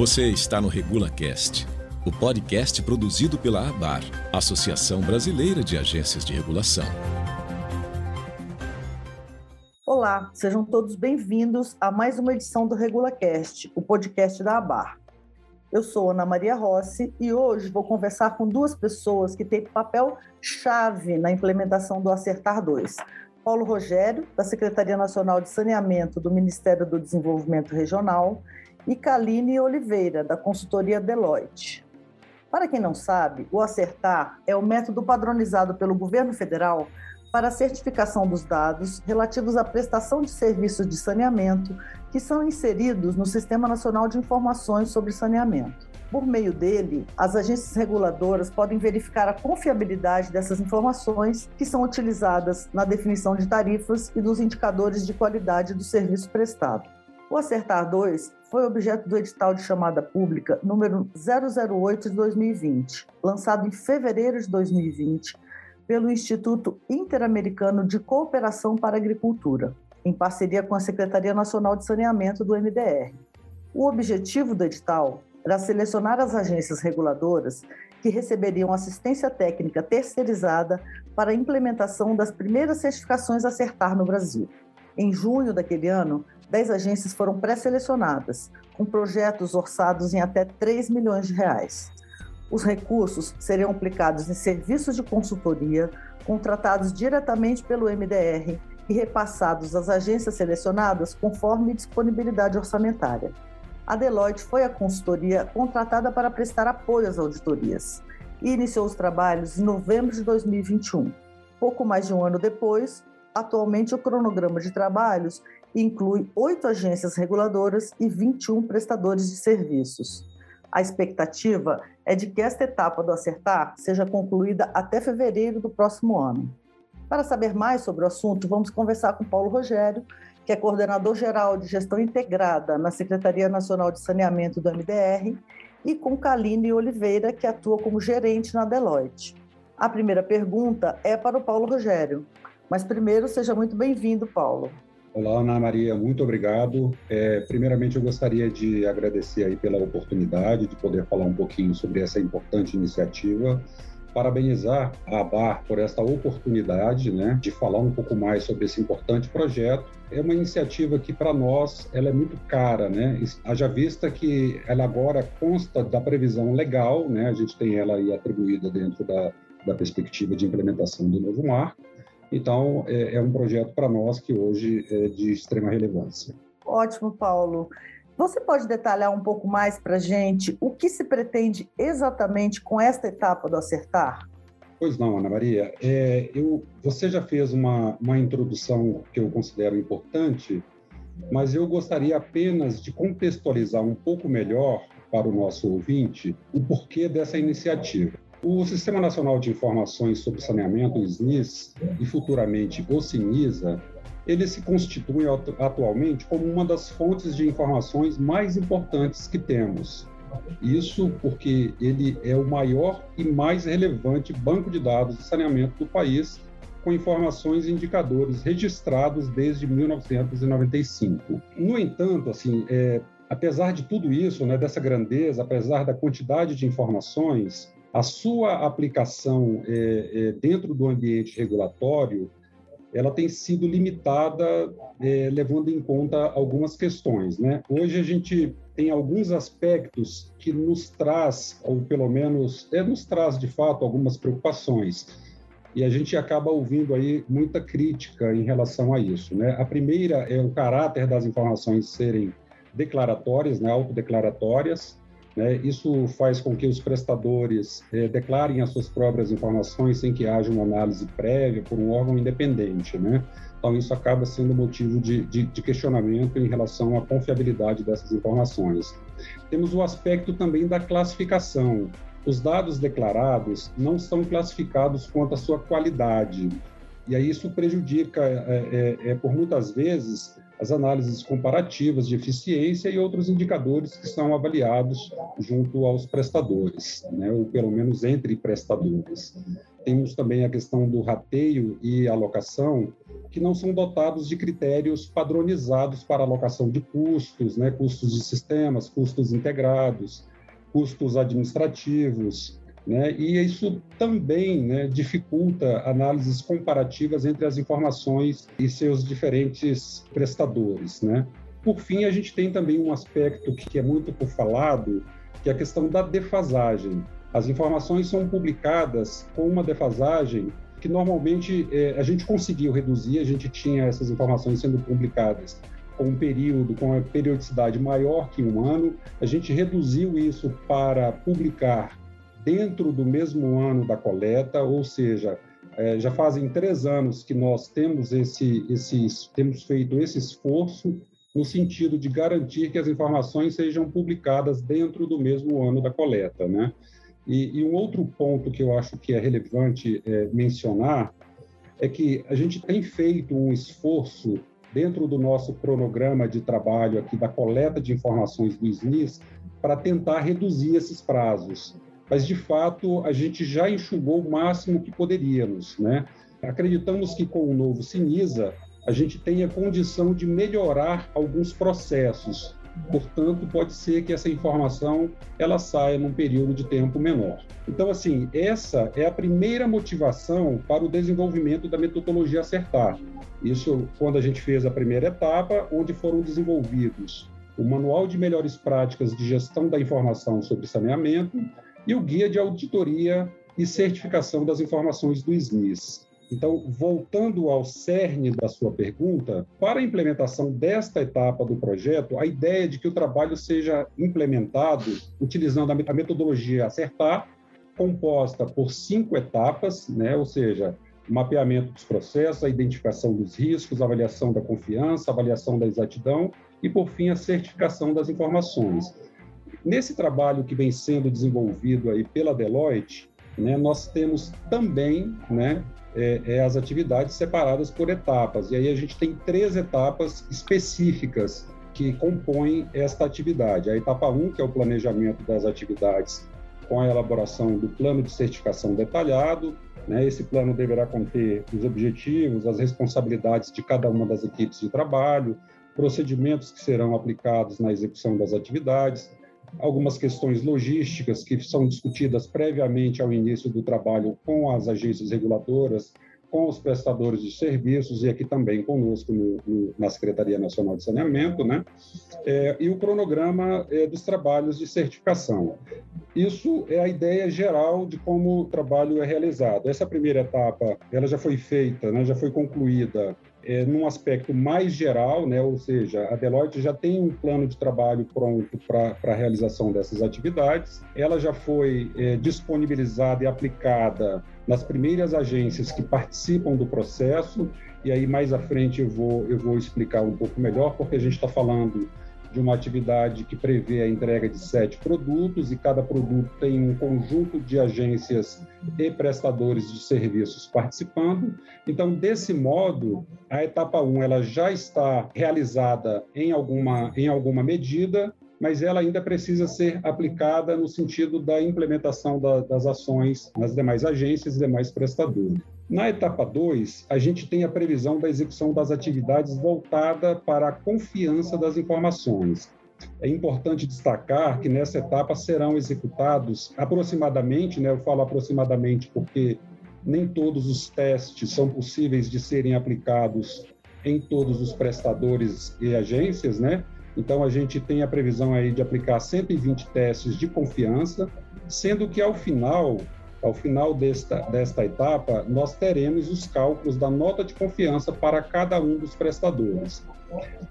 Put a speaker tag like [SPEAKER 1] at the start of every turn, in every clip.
[SPEAKER 1] Você está no RegulaCast, o podcast produzido pela ABAR, Associação Brasileira de Agências de Regulação.
[SPEAKER 2] Olá, sejam todos bem-vindos a mais uma edição do RegulaCast, o podcast da ABAR. Eu sou Ana Maria Rossi e hoje vou conversar com duas pessoas que têm papel chave na implementação do Acertar 2. Paulo Rogério, da Secretaria Nacional de Saneamento do Ministério do Desenvolvimento Regional, e Kaline Oliveira, da consultoria Deloitte. Para quem não sabe, o Acertar é o método padronizado pelo governo federal para a certificação dos dados relativos à prestação de serviços de saneamento que são inseridos no Sistema Nacional de Informações sobre Saneamento. Por meio dele, as agências reguladoras podem verificar a confiabilidade dessas informações que são utilizadas na definição de tarifas e dos indicadores de qualidade do serviço prestado. O Acertar 2 foi objeto do edital de chamada pública número 008 de 2020, lançado em fevereiro de 2020 pelo Instituto Interamericano de Cooperação para a Agricultura, em parceria com a Secretaria Nacional de Saneamento do MDR. O objetivo do edital era selecionar as agências reguladoras que receberiam assistência técnica terceirizada para a implementação das primeiras certificações a acertar no Brasil. Em junho daquele ano, 10 agências foram pré-selecionadas, com projetos orçados em até 3 milhões de reais. Os recursos seriam aplicados em serviços de consultoria contratados diretamente pelo MDR e repassados às agências selecionadas conforme disponibilidade orçamentária. A Deloitte foi a consultoria contratada para prestar apoio às auditorias e iniciou os trabalhos em novembro de 2021. Pouco mais de um ano depois, atualmente o cronograma de trabalhos inclui oito agências reguladoras e 21 prestadores de serviços. A expectativa é de que esta etapa do Acertar seja concluída até fevereiro do próximo ano. Para saber mais sobre o assunto, vamos conversar com Paulo Rogério, que é coordenador geral de gestão integrada na Secretaria Nacional de Saneamento do MDR, e com Kaline Oliveira, que atua como gerente na Deloitte. A primeira pergunta é para o Paulo Rogério. Mas primeiro, seja muito bem-vindo, Paulo.
[SPEAKER 3] Olá, Ana Maria, muito obrigado. É, primeiramente, eu gostaria de agradecer aí pela oportunidade de poder falar um pouquinho sobre essa importante iniciativa. Parabenizar a ABAR por esta oportunidade né, de falar um pouco mais sobre esse importante projeto. É uma iniciativa que, para nós, ela é muito cara, né? Haja vista que ela agora consta da previsão legal, né? A gente tem ela aí atribuída dentro da, da perspectiva de implementação do novo marco então, é, é um projeto para nós que hoje é de extrema relevância.
[SPEAKER 2] Ótimo, Paulo. Você pode detalhar um pouco mais para a gente o que se pretende exatamente com esta etapa do Acertar?
[SPEAKER 3] Pois não, Ana Maria. É, eu, você já fez uma, uma introdução que eu considero importante, mas eu gostaria apenas de contextualizar um pouco melhor para o nosso ouvinte o porquê dessa iniciativa. O Sistema Nacional de Informações sobre Saneamento, o SNIS, e futuramente o SINISA, ele se constitui atualmente como uma das fontes de informações mais importantes que temos. Isso porque ele é o maior e mais relevante banco de dados de saneamento do país, com informações e indicadores registrados desde 1995. No entanto, assim, é, apesar de tudo isso, né, dessa grandeza, apesar da quantidade de informações, a sua aplicação é, é, dentro do ambiente regulatório ela tem sido limitada é, levando em conta algumas questões. Né? Hoje a gente tem alguns aspectos que nos traz, ou pelo menos é, nos traz de fato algumas preocupações. E a gente acaba ouvindo aí muita crítica em relação a isso. Né? A primeira é o caráter das informações serem declaratórias, né, autodeclaratórias, né? Isso faz com que os prestadores eh, declarem as suas próprias informações sem que haja uma análise prévia por um órgão independente. Né? Então, isso acaba sendo motivo de, de, de, questionamento em relação à confiabilidade dessas informações. Temos o aspecto também da classificação. Os dados declarados não são classificados quanto à sua qualidade. E aí isso prejudica, é, é, é por muitas vezes, as análises comparativas de eficiência e outros indicadores que são avaliados junto aos prestadores, né, ou pelo menos entre prestadores. Temos também a questão do rateio e alocação, que não são dotados de critérios padronizados para alocação de custos, né, custos de sistemas, custos integrados, custos administrativos, né? E isso também né, dificulta análises comparativas entre as informações e seus diferentes prestadores. Né? Por fim, a gente tem também um aspecto que é muito por falado, que é a questão da defasagem. As informações são publicadas com uma defasagem que normalmente é, a gente conseguiu reduzir, a gente tinha essas informações sendo publicadas com um período, com uma periodicidade maior que um ano, a gente reduziu isso para publicar dentro do mesmo ano da coleta, ou seja, é, já fazem três anos que nós temos esse, temos feito esse esforço no sentido de garantir que as informações sejam publicadas dentro do mesmo ano da coleta, né? E, e um outro ponto que eu acho que é relevante é, mencionar é que a gente tem feito um esforço dentro do nosso cronograma de trabalho aqui da coleta de informações do SNIS para tentar reduzir esses prazos mas de fato a gente já enxugou o máximo que poderíamos, né? Acreditamos que com o novo Sinisa a gente tenha condição de melhorar alguns processos. Portanto, pode ser que essa informação ela saia num período de tempo menor. Então, assim, essa é a primeira motivação para o desenvolvimento da metodologia acertar. Isso quando a gente fez a primeira etapa, onde foram desenvolvidos o Manual de Melhores Práticas de Gestão da Informação sobre Saneamento, e o Guia de Auditoria e Certificação das Informações do SNIS. Então, voltando ao cerne da sua pergunta, para a implementação desta etapa do projeto, a ideia é de que o trabalho seja implementado utilizando a metodologia Acertar, composta por cinco etapas, né? ou seja, mapeamento dos processos, a identificação dos riscos, avaliação da confiança, avaliação da exatidão e, por fim, a certificação das informações. Nesse trabalho que vem sendo desenvolvido aí pela Deloitte, né, nós temos também né, é, é, as atividades separadas por etapas. E aí a gente tem três etapas específicas que compõem esta atividade. A etapa 1, um, que é o planejamento das atividades com a elaboração do plano de certificação detalhado. Né? Esse plano deverá conter os objetivos, as responsabilidades de cada uma das equipes de trabalho, procedimentos que serão aplicados na execução das atividades, algumas questões logísticas que são discutidas previamente ao início do trabalho com as agências reguladoras, com os prestadores de serviços e aqui também conosco no, no, na Secretaria Nacional de Saneamento, né? É, e o cronograma é, dos trabalhos de certificação. Isso é a ideia geral de como o trabalho é realizado. Essa primeira etapa, ela já foi feita, né? Já foi concluída é, num aspecto mais geral, né? ou seja, a Deloitte já tem um plano de trabalho pronto para a realização dessas atividades, ela já foi é, disponibilizada e aplicada nas primeiras agências que participam do processo, e aí mais à frente eu vou, eu vou explicar um pouco melhor, porque a gente está falando de uma atividade que prevê a entrega de sete produtos e cada produto tem um conjunto de agências e prestadores de serviços participando. Então, desse modo, a etapa 1 ela já está realizada em alguma, em alguma medida, mas ela ainda precisa ser aplicada no sentido da implementação da, das ações nas demais agências e demais prestadores. Na etapa 2, a gente tem a previsão da execução das atividades voltada para a confiança das informações. É importante destacar que nessa etapa serão executados aproximadamente, né, eu falo aproximadamente porque nem todos os testes são possíveis de serem aplicados em todos os prestadores e agências, né? Então a gente tem a previsão aí de aplicar 120 testes de confiança, sendo que ao final ao final desta, desta etapa, nós teremos os cálculos da nota de confiança para cada um dos prestadores.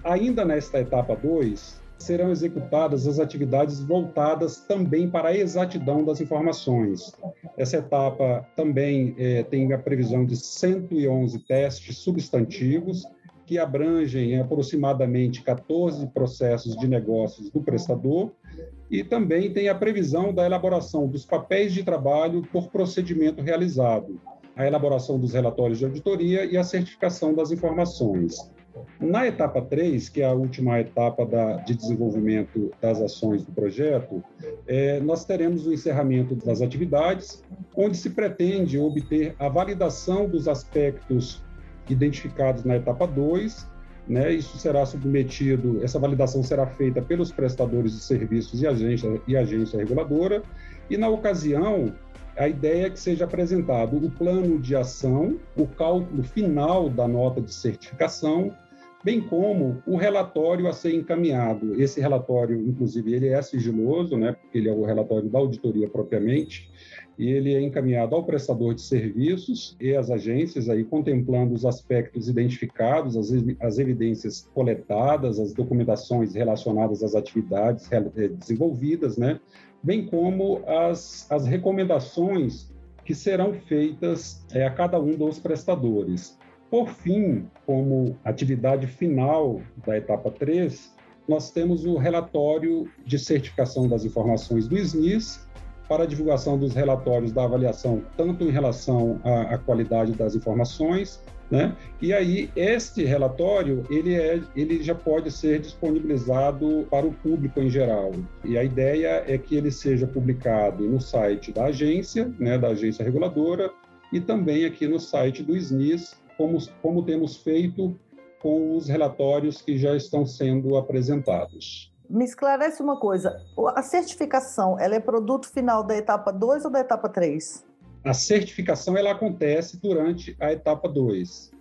[SPEAKER 3] Ainda nesta etapa 2, serão executadas as atividades voltadas também para a exatidão das informações. Essa etapa também é, tem a previsão de 111 testes substantivos, que abrangem aproximadamente 14 processos de negócios do prestador e também tem a previsão da elaboração dos papéis de trabalho por procedimento realizado, a elaboração dos relatórios de auditoria e a certificação das informações. Na etapa 3, que é a última etapa da, de desenvolvimento das ações do projeto, é, nós teremos o encerramento das atividades, onde se pretende obter a validação dos aspectos identificados na etapa 2. Né, isso será submetido, essa validação será feita pelos prestadores de serviços e agência, e agência reguladora, e na ocasião a ideia é que seja apresentado o plano de ação, o cálculo final da nota de certificação, bem como o relatório a ser encaminhado. Esse relatório, inclusive, ele é sigiloso, né, porque ele é o relatório da auditoria propriamente, e ele é encaminhado ao prestador de serviços e às agências, aí contemplando os aspectos identificados, as, as evidências coletadas, as documentações relacionadas às atividades eh, desenvolvidas, né, bem como as, as recomendações que serão feitas é, a cada um dos prestadores. Por fim, como atividade final da etapa 3, nós temos o relatório de certificação das informações do SNIS para a divulgação dos relatórios da avaliação, tanto em relação à, à qualidade das informações, né? E aí este relatório ele é, ele já pode ser disponibilizado para o público em geral. E a ideia é que ele seja publicado no site da agência, né, da agência reguladora, e também aqui no site do SNIS, como, como temos feito com os relatórios que já estão sendo apresentados.
[SPEAKER 2] Me esclarece uma coisa, a certificação, ela é produto final da etapa 2 ou da etapa 3?
[SPEAKER 3] A certificação ela acontece durante a etapa 2.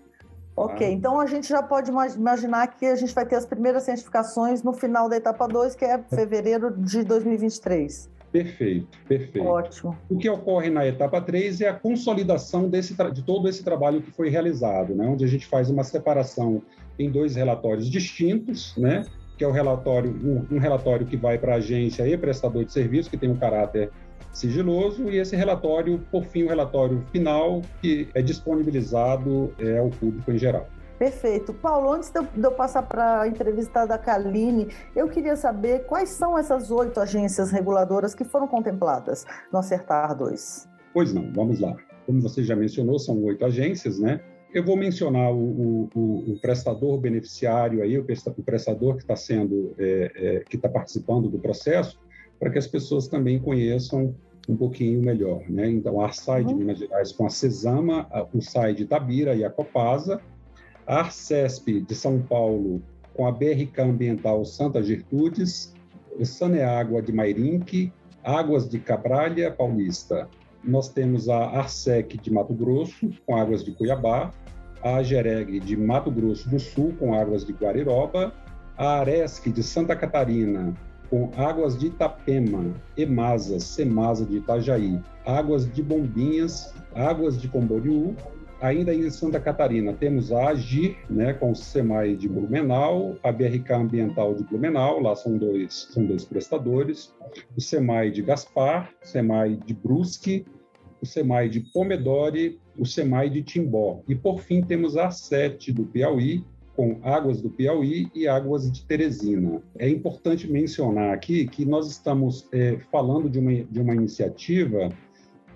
[SPEAKER 2] Ok, tá? então a gente já pode imaginar que a gente vai ter as primeiras certificações no final da etapa 2, que é fevereiro de 2023.
[SPEAKER 3] Perfeito, perfeito.
[SPEAKER 2] Ótimo.
[SPEAKER 3] O que ocorre na etapa 3 é a consolidação desse, de todo esse trabalho que foi realizado, né? onde a gente faz uma separação em dois relatórios distintos, né? que é o relatório, um, um relatório que vai para a agência e prestador de serviço, que tem um caráter sigiloso, e esse relatório, por fim, o relatório final, que é disponibilizado é, ao público em geral.
[SPEAKER 2] Perfeito. Paulo, antes de eu, passar para a entrevista da Kaline, eu queria saber quais são essas oito agências reguladoras que foram contempladas no Acertar 2.
[SPEAKER 3] Pois não, vamos lá. Como você já mencionou, são oito agências, né? Eu vou mencionar o, o, o prestador beneficiário aí, o prestador que está sendo, é, é, que está participando do processo, para que as pessoas também conheçam um pouquinho melhor. Né? Então, a Arsai de uhum. Minas Gerais com a Cesama, o SAI de Itabira e a Copasa, a Arcesp de São Paulo com a BRK Ambiental Santa Gertrudes, Saneágua de Mairinque, Águas de Cabralha Paulista. Nós temos a Arsec de Mato Grosso, com águas de Cuiabá, a Agereg de Mato Grosso do Sul, com águas de Guariroba, a Aresc de Santa Catarina, com Águas de Itapema, Emasa, Semasa de Itajaí, Águas de Bombinhas, Águas de Comboriú, ainda em Santa Catarina temos a Agir, né, com o SEMAI de Blumenau, a BRK Ambiental de Blumenau, lá são dois, são dois prestadores, o SEMAI de Gaspar, o SEMAI de Brusque, o SEMAI de Pomedore, o SEMAI de Timbó. E, por fim, temos a SET do Piauí, com Águas do Piauí e Águas de Teresina. É importante mencionar aqui que nós estamos é, falando de uma, de uma iniciativa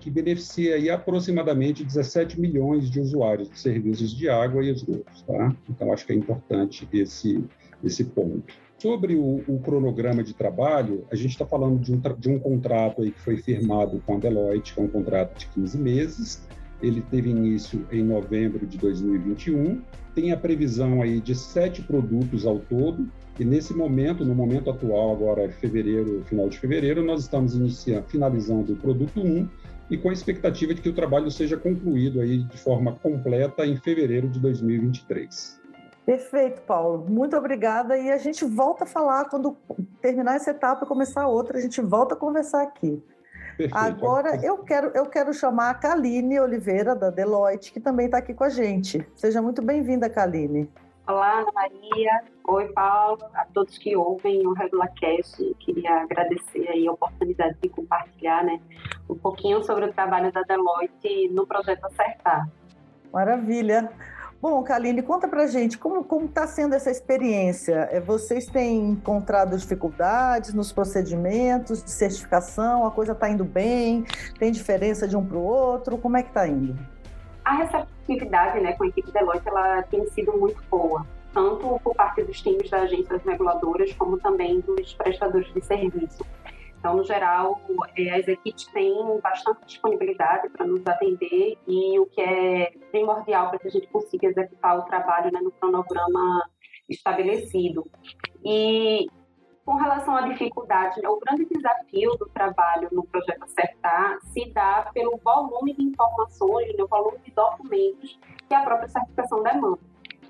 [SPEAKER 3] que beneficia aí aproximadamente 17 milhões de usuários de serviços de água e esgotos. Tá? Então, acho que é importante esse, esse ponto. Sobre o, o cronograma de trabalho, a gente está falando de um, de um contrato aí que foi firmado com a Deloitte, que é um contrato de 15 meses, ele teve início em novembro de 2021, tem a previsão aí de sete produtos ao todo, e nesse momento, no momento atual, agora fevereiro, final de fevereiro, nós estamos iniciando, finalizando o produto 1 e com a expectativa de que o trabalho seja concluído aí de forma completa em fevereiro de 2023.
[SPEAKER 2] Perfeito, Paulo. Muito obrigada. E a gente volta a falar quando terminar essa etapa e começar outra. A gente volta a conversar aqui. Perfeito. Agora eu quero, eu quero chamar a Kaline Oliveira, da Deloitte, que também está aqui com a gente. Seja muito bem-vinda, Kaline.
[SPEAKER 4] Olá, Ana Maria. Oi, Paulo. A todos que ouvem o RegulaCast, queria agradecer aí a oportunidade de compartilhar né, um pouquinho sobre o trabalho da Deloitte no projeto Acertar.
[SPEAKER 2] Maravilha. Bom, Kaline, conta pra gente como está sendo essa experiência. É, vocês têm encontrado dificuldades nos procedimentos de certificação? A coisa está indo bem? Tem diferença de um para o outro? Como é que está indo?
[SPEAKER 4] A receptividade né, com a equipe Deloitte ela tem sido muito boa. tanto por parte dos times das agências reguladoras, como também dos prestadores de serviço. Então, no geral, é, as equipes têm bastante disponibilidade para nos atender e o que é primordial para que a gente consiga executar o trabalho né, no cronograma estabelecido. E com relação à dificuldade, né, o grande desafio do trabalho no projeto Acertar se dá pelo volume de informações, né, o volume de documentos que a própria certificação demanda.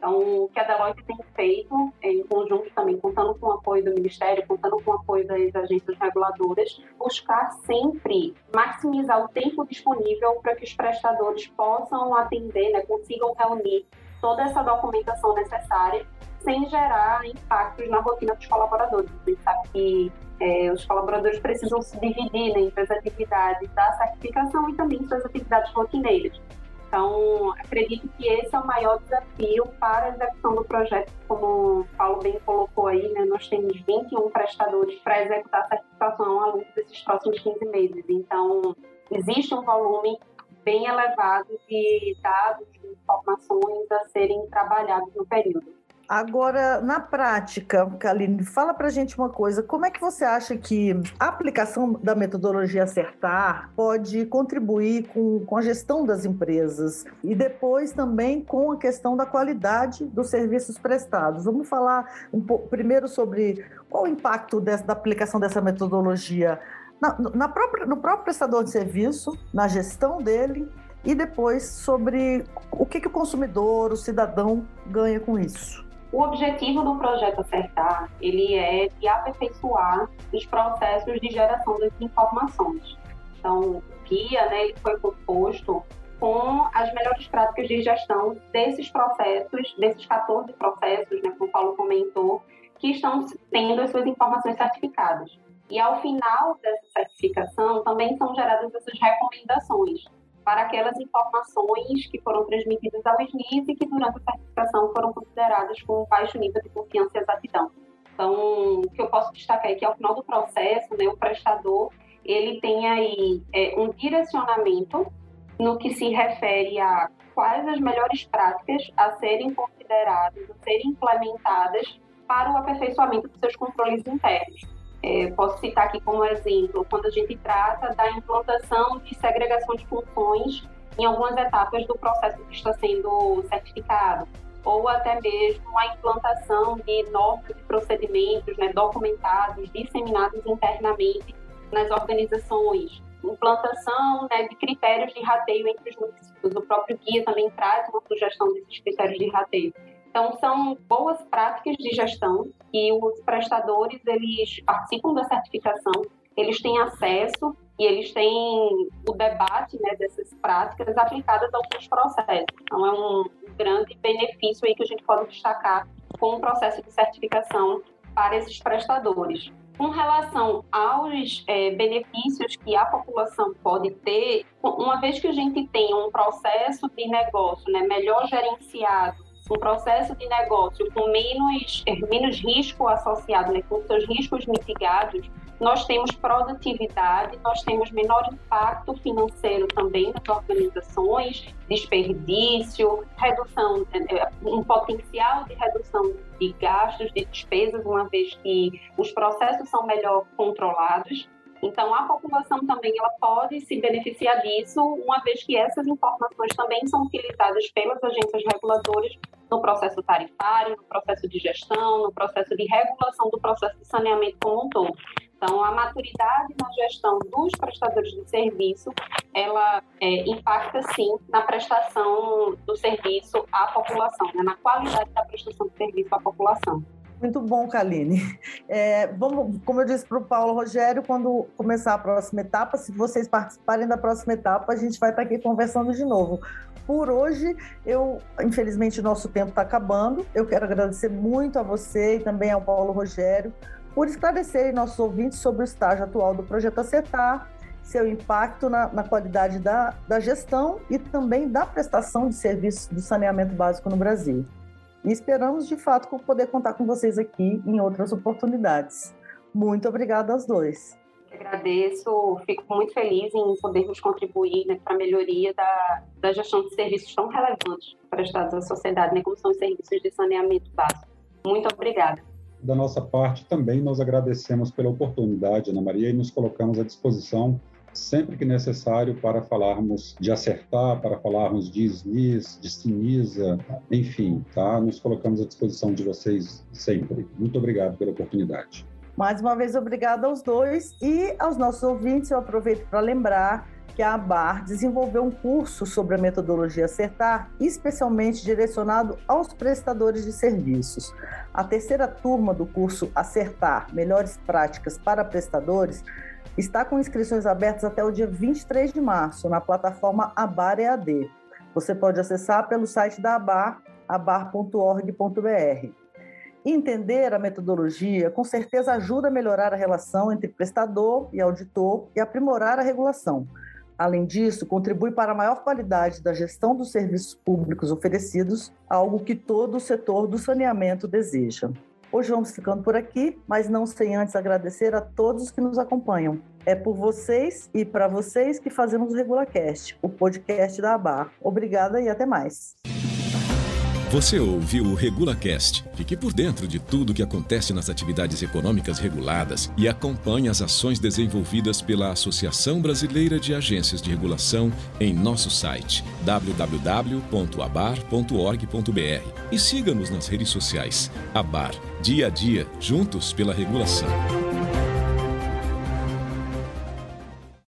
[SPEAKER 4] Então, o que a Deloitte tem feito, em conjunto também, contando com o apoio do Ministério, contando com o apoio das agências reguladoras, buscar sempre maximizar o tempo disponível para que os prestadores possam atender, né, consigam reunir toda essa documentação necessária sem gerar impactos na rotina dos colaboradores. A gente sabe que é, os colaboradores precisam se dividir né, entre as atividades da certificação e também suas atividades rotineiras. Então, acredito que esse é o maior desafio para a execução do projeto, como o Paulo bem colocou aí, né, nós temos 21 prestadores para executar a certificação ao longo desses próximos 15 meses. Então, existe um volume bem elevado de dados, de informações a serem trabalhados no período.
[SPEAKER 2] Agora, na prática, Kaline, fala para gente uma coisa: como é que você acha que a aplicação da metodologia Acertar pode contribuir com, com a gestão das empresas e depois também com a questão da qualidade dos serviços prestados? Vamos falar um pouco, primeiro sobre qual o impacto dessa, da aplicação dessa metodologia na, na própria, no próprio prestador de serviço, na gestão dele e depois sobre o que, que o consumidor, o cidadão ganha com isso.
[SPEAKER 4] O objetivo do projeto Acertar, ele é de aperfeiçoar os processos de geração das informações. Então, o guia, né, ele foi composto com as melhores práticas de gestão desses processos, desses 14 processos, né, como o Paulo comentou, que estão tendo as suas informações certificadas. E ao final dessa certificação, também são geradas essas recomendações para aquelas informações que foram transmitidas ao SNIS e que durante a certificação foram consideradas com baixo nível de confiança e exatidão. Então, o que eu posso destacar é que ao final do processo, né, o prestador ele tem aí é, um direcionamento no que se refere a quais as melhores práticas a serem consideradas, a serem implementadas para o aperfeiçoamento dos seus controles internos. É, posso citar aqui como exemplo, quando a gente trata da implantação de segregação de funções em algumas etapas do processo que está sendo certificado, ou até mesmo a implantação de normas e procedimentos né, documentados, disseminados internamente nas organizações, implantação né, de critérios de rateio entre os municípios. O próprio guia também traz uma sugestão desses critérios de rateio. Então, são boas práticas de gestão e os prestadores, eles participam da certificação, eles têm acesso e eles têm o debate né, dessas práticas aplicadas a alguns processos. Então, é um grande benefício aí que a gente pode destacar com o processo de certificação para esses prestadores. Com relação aos é, benefícios que a população pode ter, uma vez que a gente tem um processo de negócio né, melhor gerenciado um processo de negócio com menos, menos risco associado, né, com seus riscos mitigados, nós temos produtividade, nós temos menor impacto financeiro também nas organizações, desperdício, redução, é, um potencial de redução de gastos, de despesas, uma vez que os processos são melhor controlados. Então, a população também ela pode se beneficiar disso, uma vez que essas informações também são utilizadas pelas agências reguladoras no processo tarifário, no processo de gestão, no processo de regulação do processo de saneamento como um todo. Então, a maturidade na gestão dos prestadores de serviço, ela é, impacta sim na prestação do serviço à população, né, na qualidade da prestação de serviço à população.
[SPEAKER 2] Muito bom, Kaline. É, vamos, como eu disse para o Paulo Rogério, quando começar a próxima etapa, se vocês participarem da próxima etapa, a gente vai estar aqui conversando de novo. Por hoje, eu, infelizmente, o nosso tempo está acabando. Eu quero agradecer muito a você e também ao Paulo Rogério por esclarecerem nossos ouvintes sobre o estágio atual do projeto Acertar, seu impacto na, na qualidade da, da gestão e também da prestação de serviços do saneamento básico no Brasil. E esperamos, de fato, poder contar com vocês aqui em outras oportunidades. Muito obrigada aos dois.
[SPEAKER 4] Agradeço, fico muito feliz em podermos contribuir né, para a melhoria da, da gestão de serviços tão relevantes prestados à sociedade, né, como são os serviços de saneamento básico. Muito obrigada.
[SPEAKER 3] Da nossa parte, também nós agradecemos pela oportunidade, Ana Maria, e nos colocamos à disposição sempre que necessário para falarmos de acertar, para falarmos de SNIS, de Sinisa, enfim, tá? Nos colocamos à disposição de vocês sempre. Muito obrigado pela oportunidade.
[SPEAKER 2] Mais uma vez, obrigada aos dois e aos nossos ouvintes. Eu aproveito para lembrar que a ABAR desenvolveu um curso sobre a metodologia Acertar, especialmente direcionado aos prestadores de serviços. A terceira turma do curso Acertar Melhores Práticas para Prestadores está com inscrições abertas até o dia 23 de março na plataforma ABAR EAD. Você pode acessar pelo site da ABAR, abar.org.br. Entender a metodologia com certeza ajuda a melhorar a relação entre prestador e auditor e aprimorar a regulação. Além disso, contribui para a maior qualidade da gestão dos serviços públicos oferecidos, algo que todo o setor do saneamento deseja. Hoje vamos ficando por aqui, mas não sem antes agradecer a todos que nos acompanham. É por vocês e para vocês que fazemos o RegulaCast, o podcast da ABAR. Obrigada e até mais.
[SPEAKER 1] Você ouviu o RegulaCast. Fique por dentro de tudo o que acontece nas atividades econômicas reguladas e acompanhe as ações desenvolvidas pela Associação Brasileira de Agências de Regulação em nosso site www.abar.org.br e siga-nos nas redes sociais. Abar, dia a dia, juntos pela regulação.